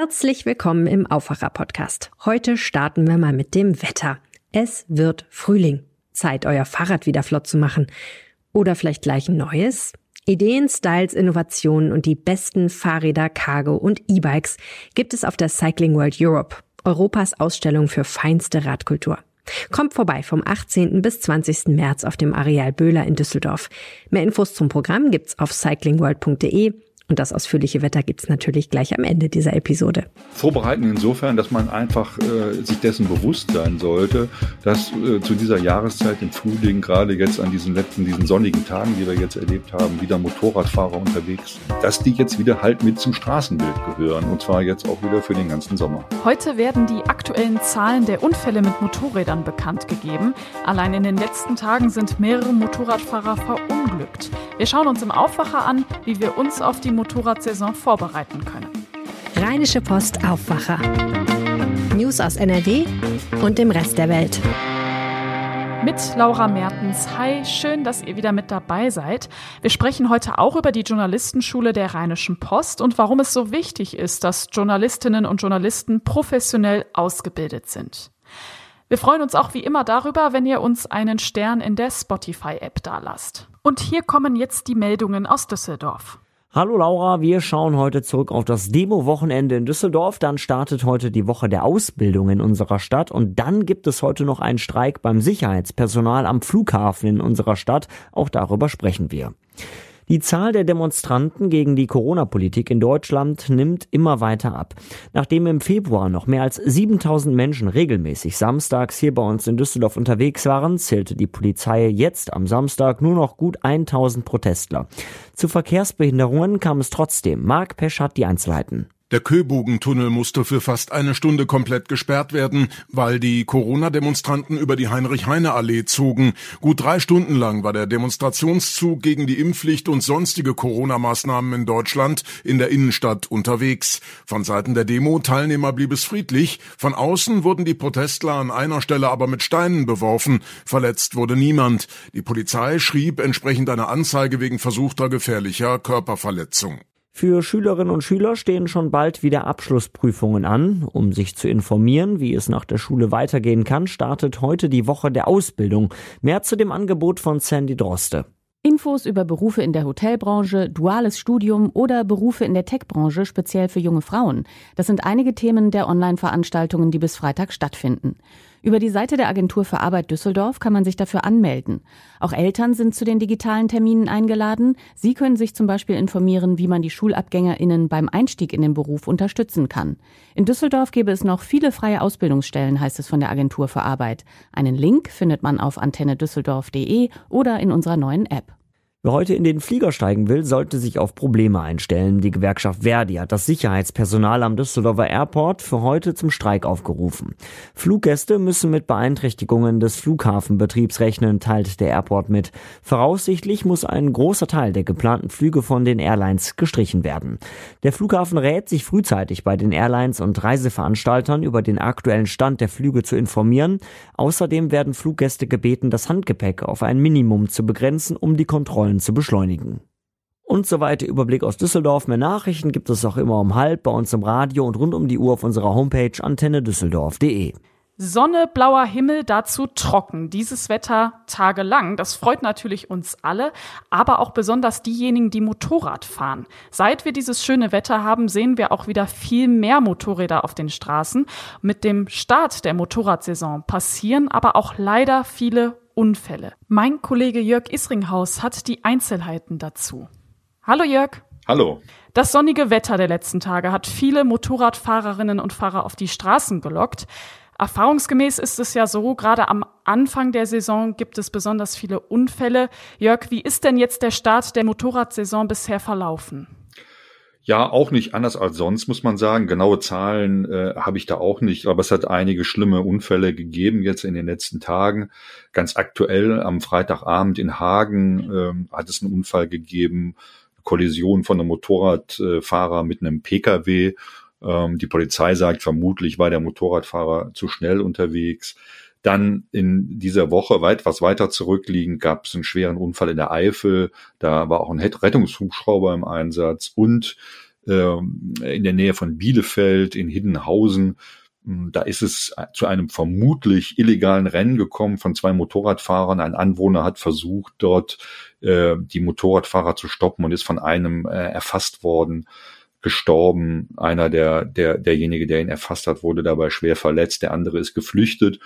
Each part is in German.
Herzlich willkommen im Aufwacher-Podcast. Heute starten wir mal mit dem Wetter. Es wird Frühling. Zeit, euer Fahrrad wieder flott zu machen. Oder vielleicht gleich ein neues? Ideen, Styles, Innovationen und die besten Fahrräder, Cargo und E-Bikes gibt es auf der Cycling World Europe, Europas Ausstellung für feinste Radkultur. Kommt vorbei vom 18. bis 20. März auf dem Areal Böhler in Düsseldorf. Mehr Infos zum Programm gibt's auf cyclingworld.de und das ausführliche Wetter gibt's natürlich gleich am Ende dieser Episode. Vorbereiten insofern, dass man einfach äh, sich dessen bewusst sein sollte, dass äh, zu dieser Jahreszeit im Frühling, gerade jetzt an diesen letzten, diesen sonnigen Tagen, die wir jetzt erlebt haben, wieder Motorradfahrer unterwegs sind, dass die jetzt wieder halt mit zum Straßenbild gehören und zwar jetzt auch wieder für den ganzen Sommer. Heute werden die aktuellen Zahlen der Unfälle mit Motorrädern bekannt gegeben. Allein in den letzten Tagen sind mehrere Motorradfahrer verunglückt. Wir schauen uns im Aufwacher an, wie wir uns auf die Motorradsaison vorbereiten können. Rheinische Post Aufwacher. News aus NRW und dem Rest der Welt. Mit Laura Mertens. Hi, schön, dass ihr wieder mit dabei seid. Wir sprechen heute auch über die Journalistenschule der Rheinischen Post und warum es so wichtig ist, dass Journalistinnen und Journalisten professionell ausgebildet sind. Wir freuen uns auch wie immer darüber, wenn ihr uns einen Stern in der Spotify-App dalasst. Und hier kommen jetzt die Meldungen aus Düsseldorf. Hallo Laura, wir schauen heute zurück auf das Demo-Wochenende in Düsseldorf. Dann startet heute die Woche der Ausbildung in unserer Stadt und dann gibt es heute noch einen Streik beim Sicherheitspersonal am Flughafen in unserer Stadt. Auch darüber sprechen wir. Die Zahl der Demonstranten gegen die Corona-Politik in Deutschland nimmt immer weiter ab. Nachdem im Februar noch mehr als 7000 Menschen regelmäßig samstags hier bei uns in Düsseldorf unterwegs waren, zählte die Polizei jetzt am Samstag nur noch gut 1000 Protestler. Zu Verkehrsbehinderungen kam es trotzdem. Marc Pesch hat die Einzelheiten. Der Köbogentunnel musste für fast eine Stunde komplett gesperrt werden, weil die Corona-Demonstranten über die Heinrich-Heine-Allee zogen. Gut drei Stunden lang war der Demonstrationszug gegen die Impfpflicht und sonstige Corona-Maßnahmen in Deutschland in der Innenstadt unterwegs. Von Seiten der Demo-Teilnehmer blieb es friedlich. Von außen wurden die Protestler an einer Stelle aber mit Steinen beworfen. Verletzt wurde niemand. Die Polizei schrieb entsprechend eine Anzeige wegen versuchter gefährlicher Körperverletzung. Für Schülerinnen und Schüler stehen schon bald wieder Abschlussprüfungen an. Um sich zu informieren, wie es nach der Schule weitergehen kann, startet heute die Woche der Ausbildung. Mehr zu dem Angebot von Sandy Droste. Infos über Berufe in der Hotelbranche, duales Studium oder Berufe in der Tech-Branche speziell für junge Frauen. Das sind einige Themen der Online-Veranstaltungen, die bis Freitag stattfinden. Über die Seite der Agentur für Arbeit Düsseldorf kann man sich dafür anmelden. Auch Eltern sind zu den digitalen Terminen eingeladen. Sie können sich zum Beispiel informieren, wie man die SchulabgängerInnen beim Einstieg in den Beruf unterstützen kann. In Düsseldorf gäbe es noch viele freie Ausbildungsstellen, heißt es von der Agentur für Arbeit. Einen Link findet man auf antennedüsseldorf.de oder in unserer neuen App. Wer heute in den Flieger steigen will, sollte sich auf Probleme einstellen. Die Gewerkschaft Verdi hat das Sicherheitspersonal am Düsseldorfer Airport für heute zum Streik aufgerufen. Fluggäste müssen mit Beeinträchtigungen des Flughafenbetriebs rechnen, teilt der Airport mit. Voraussichtlich muss ein großer Teil der geplanten Flüge von den Airlines gestrichen werden. Der Flughafen rät, sich frühzeitig bei den Airlines und Reiseveranstaltern über den aktuellen Stand der Flüge zu informieren. Außerdem werden Fluggäste gebeten, das Handgepäck auf ein Minimum zu begrenzen, um die Kontrollen Kontrollen zu beschleunigen. Und so weiter Überblick aus Düsseldorf. Mehr Nachrichten gibt es auch immer um halb bei uns im Radio und rund um die Uhr auf unserer Homepage antennedüsseldorf.de. Sonne, blauer Himmel, dazu trocken. Dieses Wetter tagelang. Das freut natürlich uns alle, aber auch besonders diejenigen, die Motorrad fahren. Seit wir dieses schöne Wetter haben, sehen wir auch wieder viel mehr Motorräder auf den Straßen. Mit dem Start der Motorradsaison passieren aber auch leider viele Unfälle. Mein Kollege Jörg Isringhaus hat die Einzelheiten dazu. Hallo Jörg. Hallo. Das sonnige Wetter der letzten Tage hat viele Motorradfahrerinnen und Fahrer auf die Straßen gelockt. Erfahrungsgemäß ist es ja so, gerade am Anfang der Saison gibt es besonders viele Unfälle. Jörg, wie ist denn jetzt der Start der Motorradsaison bisher verlaufen? Ja, auch nicht anders als sonst, muss man sagen. Genaue Zahlen äh, habe ich da auch nicht, aber es hat einige schlimme Unfälle gegeben jetzt in den letzten Tagen. Ganz aktuell am Freitagabend in Hagen äh, hat es einen Unfall gegeben, Kollision von einem Motorradfahrer mit einem Pkw. Ähm, die Polizei sagt, vermutlich war der Motorradfahrer zu schnell unterwegs. Dann in dieser Woche, weit was weiter zurückliegend, gab es einen schweren Unfall in der Eifel. Da war auch ein Rettungshubschrauber im Einsatz und ähm, in der Nähe von Bielefeld, in Hiddenhausen. Hm, da ist es zu einem vermutlich illegalen Rennen gekommen von zwei Motorradfahrern. Ein Anwohner hat versucht, dort äh, die Motorradfahrer zu stoppen und ist von einem äh, erfasst worden gestorben. Einer der, der, derjenige, der ihn erfasst hat, wurde dabei schwer verletzt. Der andere ist geflüchtet.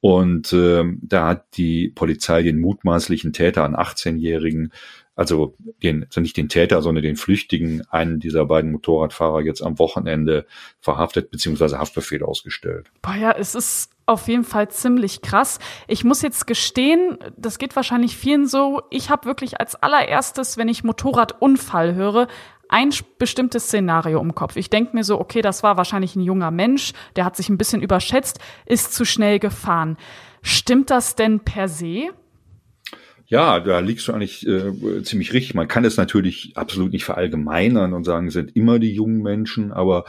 Und äh, da hat die Polizei den mutmaßlichen Täter, einen 18-Jährigen, also den, also nicht den Täter, sondern den Flüchtigen, einen dieser beiden Motorradfahrer jetzt am Wochenende verhaftet bzw. Haftbefehl ausgestellt. Boah ja, es ist auf jeden Fall ziemlich krass. Ich muss jetzt gestehen, das geht wahrscheinlich vielen so. Ich habe wirklich als allererstes, wenn ich Motorradunfall höre, ein bestimmtes Szenario im Kopf. Ich denke mir so, okay, das war wahrscheinlich ein junger Mensch, der hat sich ein bisschen überschätzt, ist zu schnell gefahren. Stimmt das denn per se? Ja, da liegst du eigentlich äh, ziemlich richtig. Man kann es natürlich absolut nicht verallgemeinern und sagen, es sind immer die jungen Menschen, aber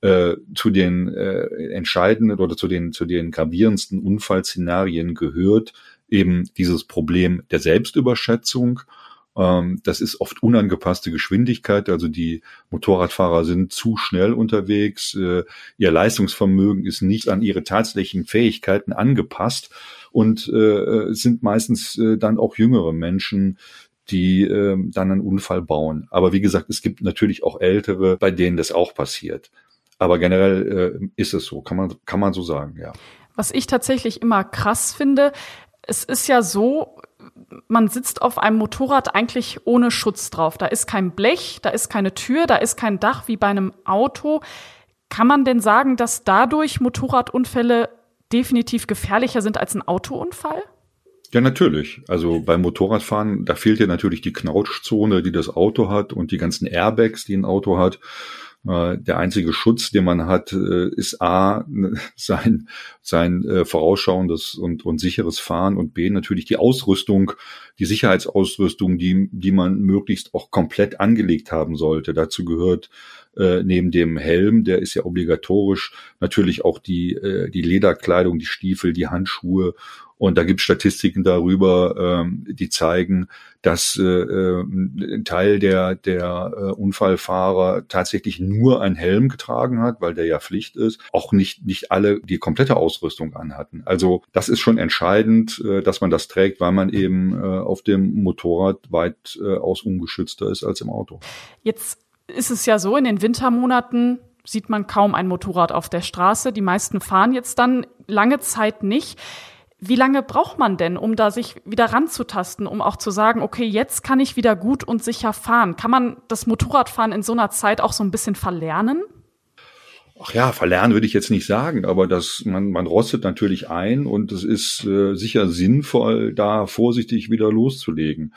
äh, zu den äh, entscheidenden oder zu den zu den gravierendsten Unfallszenarien gehört eben dieses Problem der Selbstüberschätzung das ist oft unangepasste Geschwindigkeit, also die Motorradfahrer sind zu schnell unterwegs, äh, ihr Leistungsvermögen ist nicht an ihre tatsächlichen Fähigkeiten angepasst und äh, sind meistens äh, dann auch jüngere Menschen, die äh, dann einen Unfall bauen. Aber wie gesagt, es gibt natürlich auch ältere, bei denen das auch passiert. Aber generell ist es so, kann man, kann man so sagen, ja. Was ich tatsächlich immer krass finde, es ist ja so, man sitzt auf einem Motorrad eigentlich ohne Schutz drauf. Da ist kein Blech, da ist keine Tür, da ist kein Dach wie bei einem Auto. Kann man denn sagen, dass dadurch Motorradunfälle definitiv gefährlicher sind als ein Autounfall? Ja, natürlich. Also beim Motorradfahren, da fehlt ja natürlich die Knautschzone, die das Auto hat und die ganzen Airbags, die ein Auto hat. Äh, der einzige Schutz, den man hat, äh, ist A, sein, sein äh, vorausschauendes und, und sicheres Fahren und B, natürlich die Ausrüstung, die Sicherheitsausrüstung, die, die man möglichst auch komplett angelegt haben sollte. Dazu gehört äh, neben dem Helm, der ist ja obligatorisch, natürlich auch die, äh, die Lederkleidung, die Stiefel, die Handschuhe und da gibt es Statistiken darüber, ähm, die zeigen, dass äh, äh, ein Teil der, der äh, Unfallfahrer tatsächlich nur einen Helm getragen hat, weil der ja Pflicht ist. Auch nicht, nicht alle die komplette Ausrüstung anhatten. Also das ist schon entscheidend, äh, dass man das trägt, weil man eben äh, auf dem Motorrad weitaus äh, ungeschützter ist als im Auto. Jetzt ist es ja so, in den Wintermonaten sieht man kaum ein Motorrad auf der Straße. Die meisten fahren jetzt dann lange Zeit nicht. Wie lange braucht man denn, um da sich wieder ranzutasten, um auch zu sagen, okay, jetzt kann ich wieder gut und sicher fahren? Kann man das Motorradfahren in so einer Zeit auch so ein bisschen verlernen? Ach ja, verlernen würde ich jetzt nicht sagen, aber das, man, man rostet natürlich ein und es ist äh, sicher sinnvoll, da vorsichtig wieder loszulegen.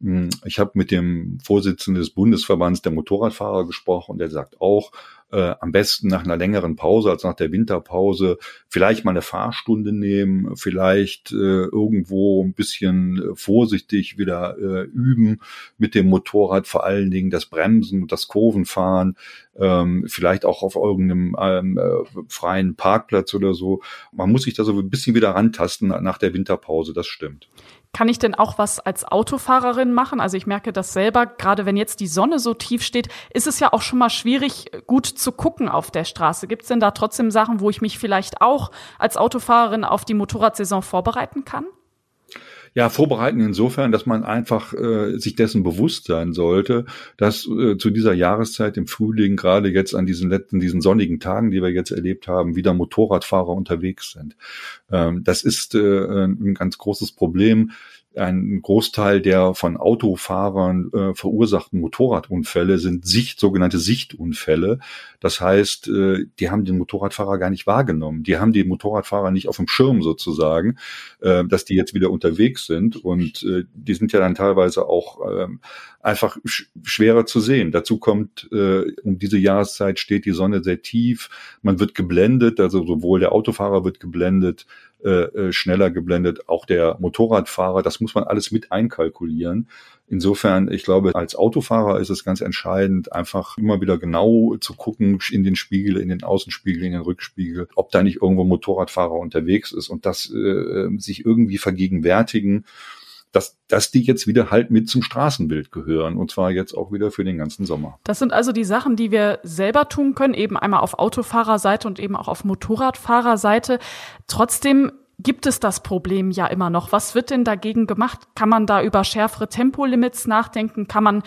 Hm, ich habe mit dem Vorsitzenden des Bundesverbands der Motorradfahrer gesprochen und der sagt auch, äh, am besten nach einer längeren Pause als nach der Winterpause vielleicht mal eine Fahrstunde nehmen, vielleicht äh, irgendwo ein bisschen äh, vorsichtig wieder äh, üben mit dem Motorrad, vor allen Dingen das Bremsen und das Kurvenfahren, ähm, vielleicht auch auf irgendeinem ähm, äh, freien Parkplatz oder so. Man muss sich da so ein bisschen wieder rantasten nach der Winterpause, das stimmt. Kann ich denn auch was als Autofahrerin machen? Also ich merke das selber, gerade wenn jetzt die Sonne so tief steht, ist es ja auch schon mal schwierig, gut zu gucken auf der Straße. Gibt es denn da trotzdem Sachen, wo ich mich vielleicht auch als Autofahrerin auf die Motorradsaison vorbereiten kann? Ja, vorbereiten insofern, dass man einfach äh, sich dessen bewusst sein sollte, dass äh, zu dieser Jahreszeit im Frühling, gerade jetzt an diesen letzten, diesen sonnigen Tagen, die wir jetzt erlebt haben, wieder Motorradfahrer unterwegs sind. Ähm, das ist äh, ein ganz großes Problem ein Großteil der von Autofahrern äh, verursachten Motorradunfälle sind Sicht, sogenannte Sichtunfälle. Das heißt, äh, die haben den Motorradfahrer gar nicht wahrgenommen. Die haben den Motorradfahrer nicht auf dem Schirm sozusagen, äh, dass die jetzt wieder unterwegs sind. Und äh, die sind ja dann teilweise auch äh, einfach sch schwerer zu sehen. Dazu kommt, äh, um diese Jahreszeit steht die Sonne sehr tief. Man wird geblendet, also sowohl der Autofahrer wird geblendet, äh, äh, schneller geblendet, auch der Motorradfahrer, das muss man alles mit einkalkulieren. Insofern, ich glaube, als Autofahrer ist es ganz entscheidend, einfach immer wieder genau zu gucken in den Spiegel, in den Außenspiegel, in den Rückspiegel, ob da nicht irgendwo Motorradfahrer unterwegs ist und das äh, sich irgendwie vergegenwärtigen dass, dass die jetzt wieder halt mit zum Straßenbild gehören und zwar jetzt auch wieder für den ganzen Sommer. Das sind also die Sachen, die wir selber tun können, eben einmal auf Autofahrerseite und eben auch auf Motorradfahrerseite. Trotzdem gibt es das Problem ja immer noch. Was wird denn dagegen gemacht? Kann man da über schärfere Tempolimits nachdenken? Kann man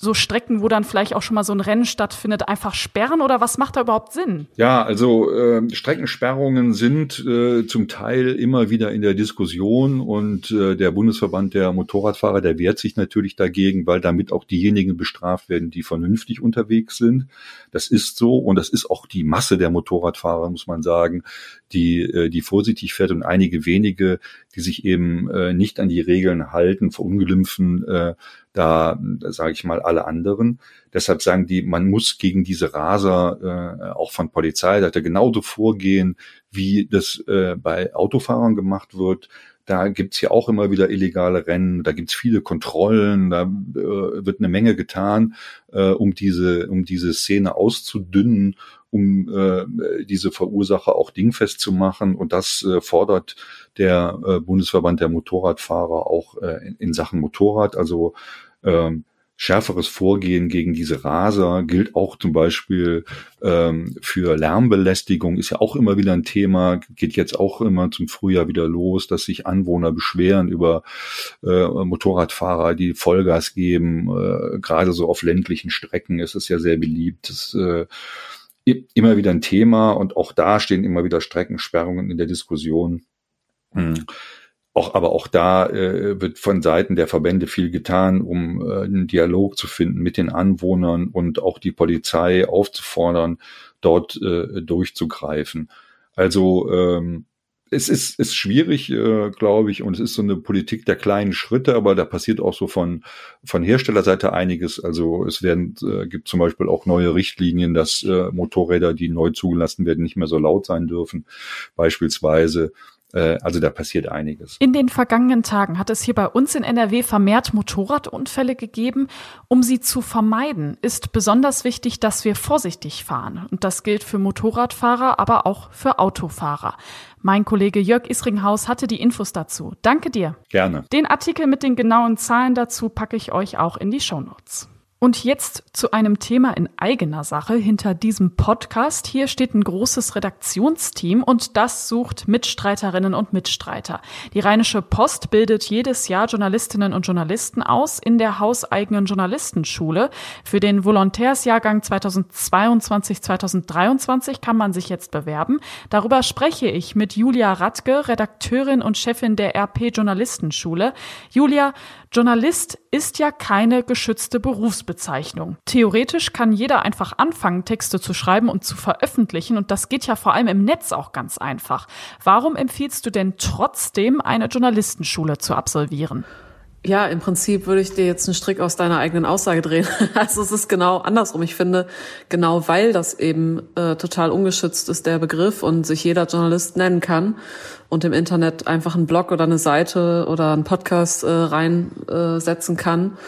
so Strecken, wo dann vielleicht auch schon mal so ein Rennen stattfindet, einfach sperren oder was macht da überhaupt Sinn? Ja, also äh, Streckensperrungen sind äh, zum Teil immer wieder in der Diskussion und äh, der Bundesverband der Motorradfahrer, der wehrt sich natürlich dagegen, weil damit auch diejenigen bestraft werden, die vernünftig unterwegs sind. Das ist so und das ist auch die Masse der Motorradfahrer, muss man sagen, die, äh, die vorsichtig fährt und einige wenige, die sich eben äh, nicht an die Regeln halten, verunglimpfen äh, da, sage ich mal, alle anderen. Deshalb sagen die, man muss gegen diese Raser äh, auch von Polizeiseite genauso vorgehen, wie das äh, bei Autofahrern gemacht wird. Da gibt's ja auch immer wieder illegale Rennen, da gibt's viele Kontrollen, da äh, wird eine Menge getan, äh, um diese, um diese Szene auszudünnen, um äh, diese Verursacher auch dingfest zu machen. Und das äh, fordert der äh, Bundesverband der Motorradfahrer auch äh, in, in Sachen Motorrad. Also ähm, schärferes Vorgehen gegen diese Raser gilt auch zum Beispiel ähm, für Lärmbelästigung, ist ja auch immer wieder ein Thema, geht jetzt auch immer zum Frühjahr wieder los, dass sich Anwohner beschweren über äh, Motorradfahrer, die Vollgas geben, äh, gerade so auf ländlichen Strecken ist es ja sehr beliebt. Das, äh, immer wieder ein Thema und auch da stehen immer wieder Streckensperrungen in der Diskussion. Hm. Auch, aber auch da äh, wird von Seiten der Verbände viel getan, um äh, einen Dialog zu finden mit den Anwohnern und auch die Polizei aufzufordern, dort äh, durchzugreifen. Also ähm, es ist, ist schwierig, äh, glaube ich, und es ist so eine Politik der kleinen Schritte, aber da passiert auch so von, von Herstellerseite einiges. Also es werden, äh, gibt zum Beispiel auch neue Richtlinien, dass äh, Motorräder, die neu zugelassen werden, nicht mehr so laut sein dürfen, beispielsweise. Äh, also da passiert einiges. In den vergangenen Tagen hat es hier bei uns in NRW vermehrt Motorradunfälle gegeben. Um sie zu vermeiden, ist besonders wichtig, dass wir vorsichtig fahren. Und das gilt für Motorradfahrer, aber auch für Autofahrer. Mein Kollege Jörg Isringhaus hatte die Infos dazu. Danke dir. Gerne. Den Artikel mit den genauen Zahlen dazu packe ich euch auch in die Shownotes. Und jetzt zu einem Thema in eigener Sache hinter diesem Podcast. Hier steht ein großes Redaktionsteam und das sucht Mitstreiterinnen und Mitstreiter. Die Rheinische Post bildet jedes Jahr Journalistinnen und Journalisten aus in der hauseigenen Journalistenschule. Für den Volontärsjahrgang 2022-2023 kann man sich jetzt bewerben. Darüber spreche ich mit Julia Radke, Redakteurin und Chefin der RP Journalistenschule. Julia, Journalist ist ja keine geschützte Berufsbezeichnung. Theoretisch kann jeder einfach anfangen, Texte zu schreiben und zu veröffentlichen und das geht ja vor allem im Netz auch ganz einfach. Warum empfiehlst du denn trotzdem, eine Journalistenschule zu absolvieren? Ja, im Prinzip würde ich dir jetzt einen Strick aus deiner eigenen Aussage drehen. Also es ist genau andersrum. Ich finde, genau weil das eben äh, total ungeschützt ist, der Begriff, und sich jeder Journalist nennen kann und im Internet einfach einen Blog oder eine Seite oder einen Podcast äh, reinsetzen äh, kann,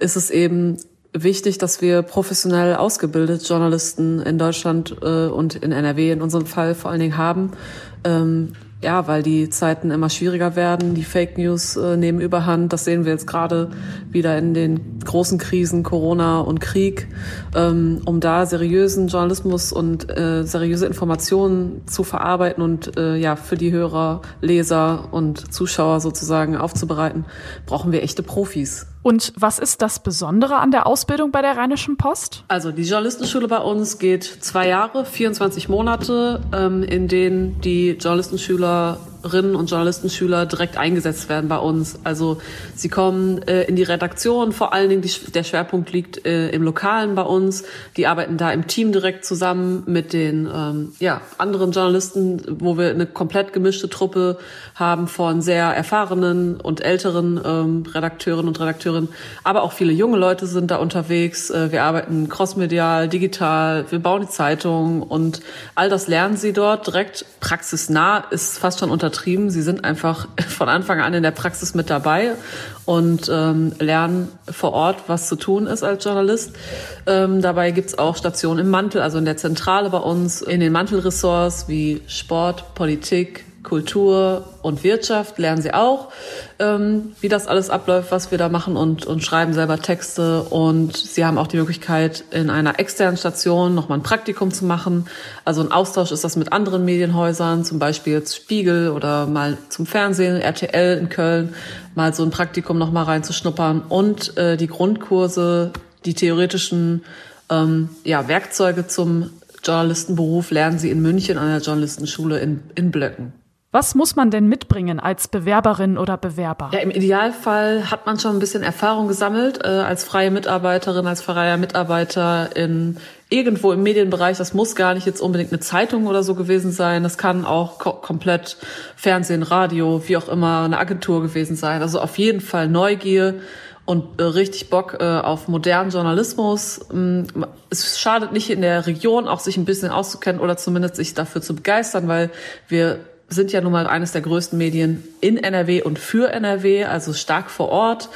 ist es eben wichtig, dass wir professionell ausgebildete Journalisten in Deutschland äh, und in NRW in unserem Fall vor allen Dingen haben. Ähm, ja, weil die Zeiten immer schwieriger werden, die Fake News äh, nehmen überhand. Das sehen wir jetzt gerade wieder in den großen Krisen Corona und Krieg, ähm, um da seriösen Journalismus und äh, seriöse Informationen zu verarbeiten und äh, ja für die Hörer, Leser und Zuschauer sozusagen aufzubereiten, brauchen wir echte Profis. Und was ist das Besondere an der Ausbildung bei der Rheinischen Post? Also die Journalistenschule bei uns geht zwei Jahre, 24 Monate, ähm, in denen die Journalistenschüler Journalistinnen und Journalistenschüler direkt eingesetzt werden bei uns. Also sie kommen äh, in die Redaktion, vor allen Dingen die, der Schwerpunkt liegt äh, im Lokalen bei uns. Die arbeiten da im Team direkt zusammen mit den ähm, ja, anderen Journalisten, wo wir eine komplett gemischte Truppe haben von sehr erfahrenen und älteren ähm, Redakteurinnen und Redakteurinnen. Aber auch viele junge Leute sind da unterwegs. Äh, wir arbeiten crossmedial, digital, wir bauen die Zeitung und all das lernen sie dort direkt praxisnah, ist fast schon unter übertrieben. Sie sind einfach von Anfang an in der Praxis mit dabei und ähm, lernen vor Ort, was zu tun ist als Journalist. Ähm, dabei gibt's auch Stationen im Mantel, also in der Zentrale bei uns, in den Mantelressorts wie Sport, Politik, Kultur und Wirtschaft lernen sie auch, ähm, wie das alles abläuft, was wir da machen und, und schreiben selber Texte. Und sie haben auch die Möglichkeit, in einer externen Station nochmal ein Praktikum zu machen. Also ein Austausch ist das mit anderen Medienhäusern, zum Beispiel jetzt Spiegel oder mal zum Fernsehen, RTL in Köln, mal so ein Praktikum nochmal reinzuschnuppern. Und äh, die Grundkurse, die theoretischen ähm, ja, Werkzeuge zum Journalistenberuf lernen sie in München an der Journalistenschule in, in Blöcken. Was muss man denn mitbringen als Bewerberin oder Bewerber? Ja, im Idealfall hat man schon ein bisschen Erfahrung gesammelt äh, als freie Mitarbeiterin, als freier Mitarbeiter in irgendwo im Medienbereich. Das muss gar nicht jetzt unbedingt eine Zeitung oder so gewesen sein. Das kann auch ko komplett Fernsehen, Radio, wie auch immer, eine Agentur gewesen sein. Also auf jeden Fall Neugier und äh, richtig Bock äh, auf modernen Journalismus. Ähm, es schadet nicht in der Region auch sich ein bisschen auszukennen oder zumindest sich dafür zu begeistern, weil wir sind ja nun mal eines der größten Medien in NRW und für NRW, also stark vor Ort.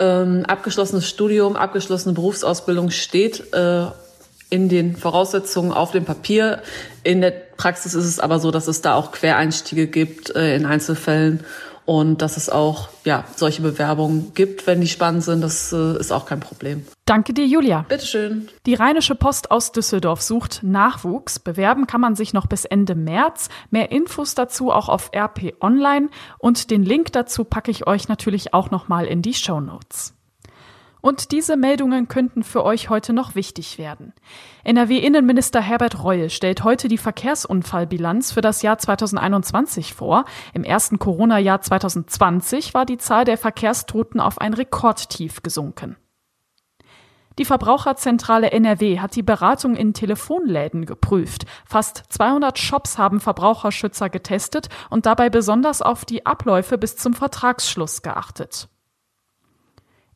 Ähm, abgeschlossenes Studium, abgeschlossene Berufsausbildung steht äh, in den Voraussetzungen auf dem Papier. In der Praxis ist es aber so, dass es da auch Quereinstiege gibt äh, in Einzelfällen und dass es auch ja, solche Bewerbungen gibt, wenn die spannend sind. Das äh, ist auch kein Problem. Danke dir, Julia. Bitteschön. Die Rheinische Post aus Düsseldorf sucht Nachwuchs. Bewerben kann man sich noch bis Ende März. Mehr Infos dazu auch auf RP Online und den Link dazu packe ich euch natürlich auch nochmal in die Show Notes. Und diese Meldungen könnten für euch heute noch wichtig werden. NRW-Innenminister Herbert Reul stellt heute die Verkehrsunfallbilanz für das Jahr 2021 vor. Im ersten Corona-Jahr 2020 war die Zahl der Verkehrstoten auf ein Rekordtief gesunken. Die Verbraucherzentrale NRW hat die Beratung in Telefonläden geprüft. Fast 200 Shops haben Verbraucherschützer getestet und dabei besonders auf die Abläufe bis zum Vertragsschluss geachtet.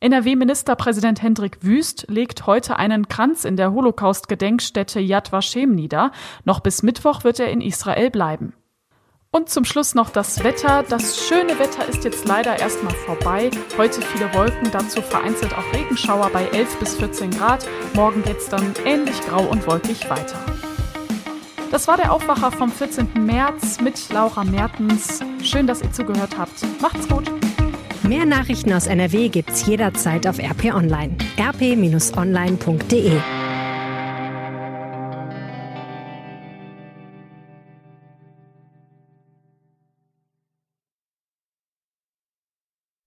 NRW-Ministerpräsident Hendrik Wüst legt heute einen Kranz in der Holocaust-Gedenkstätte Yad Vashem nieder. Noch bis Mittwoch wird er in Israel bleiben. Und zum Schluss noch das Wetter. Das schöne Wetter ist jetzt leider erstmal vorbei. Heute viele Wolken, dazu vereinzelt auch Regenschauer bei 11 bis 14 Grad. Morgen geht's dann ähnlich grau und wolkig weiter. Das war der Aufwacher vom 14. März mit Laura Mertens. Schön, dass ihr zugehört habt. Macht's gut. Mehr Nachrichten aus NRW gibt's jederzeit auf RP Online. rp-online.de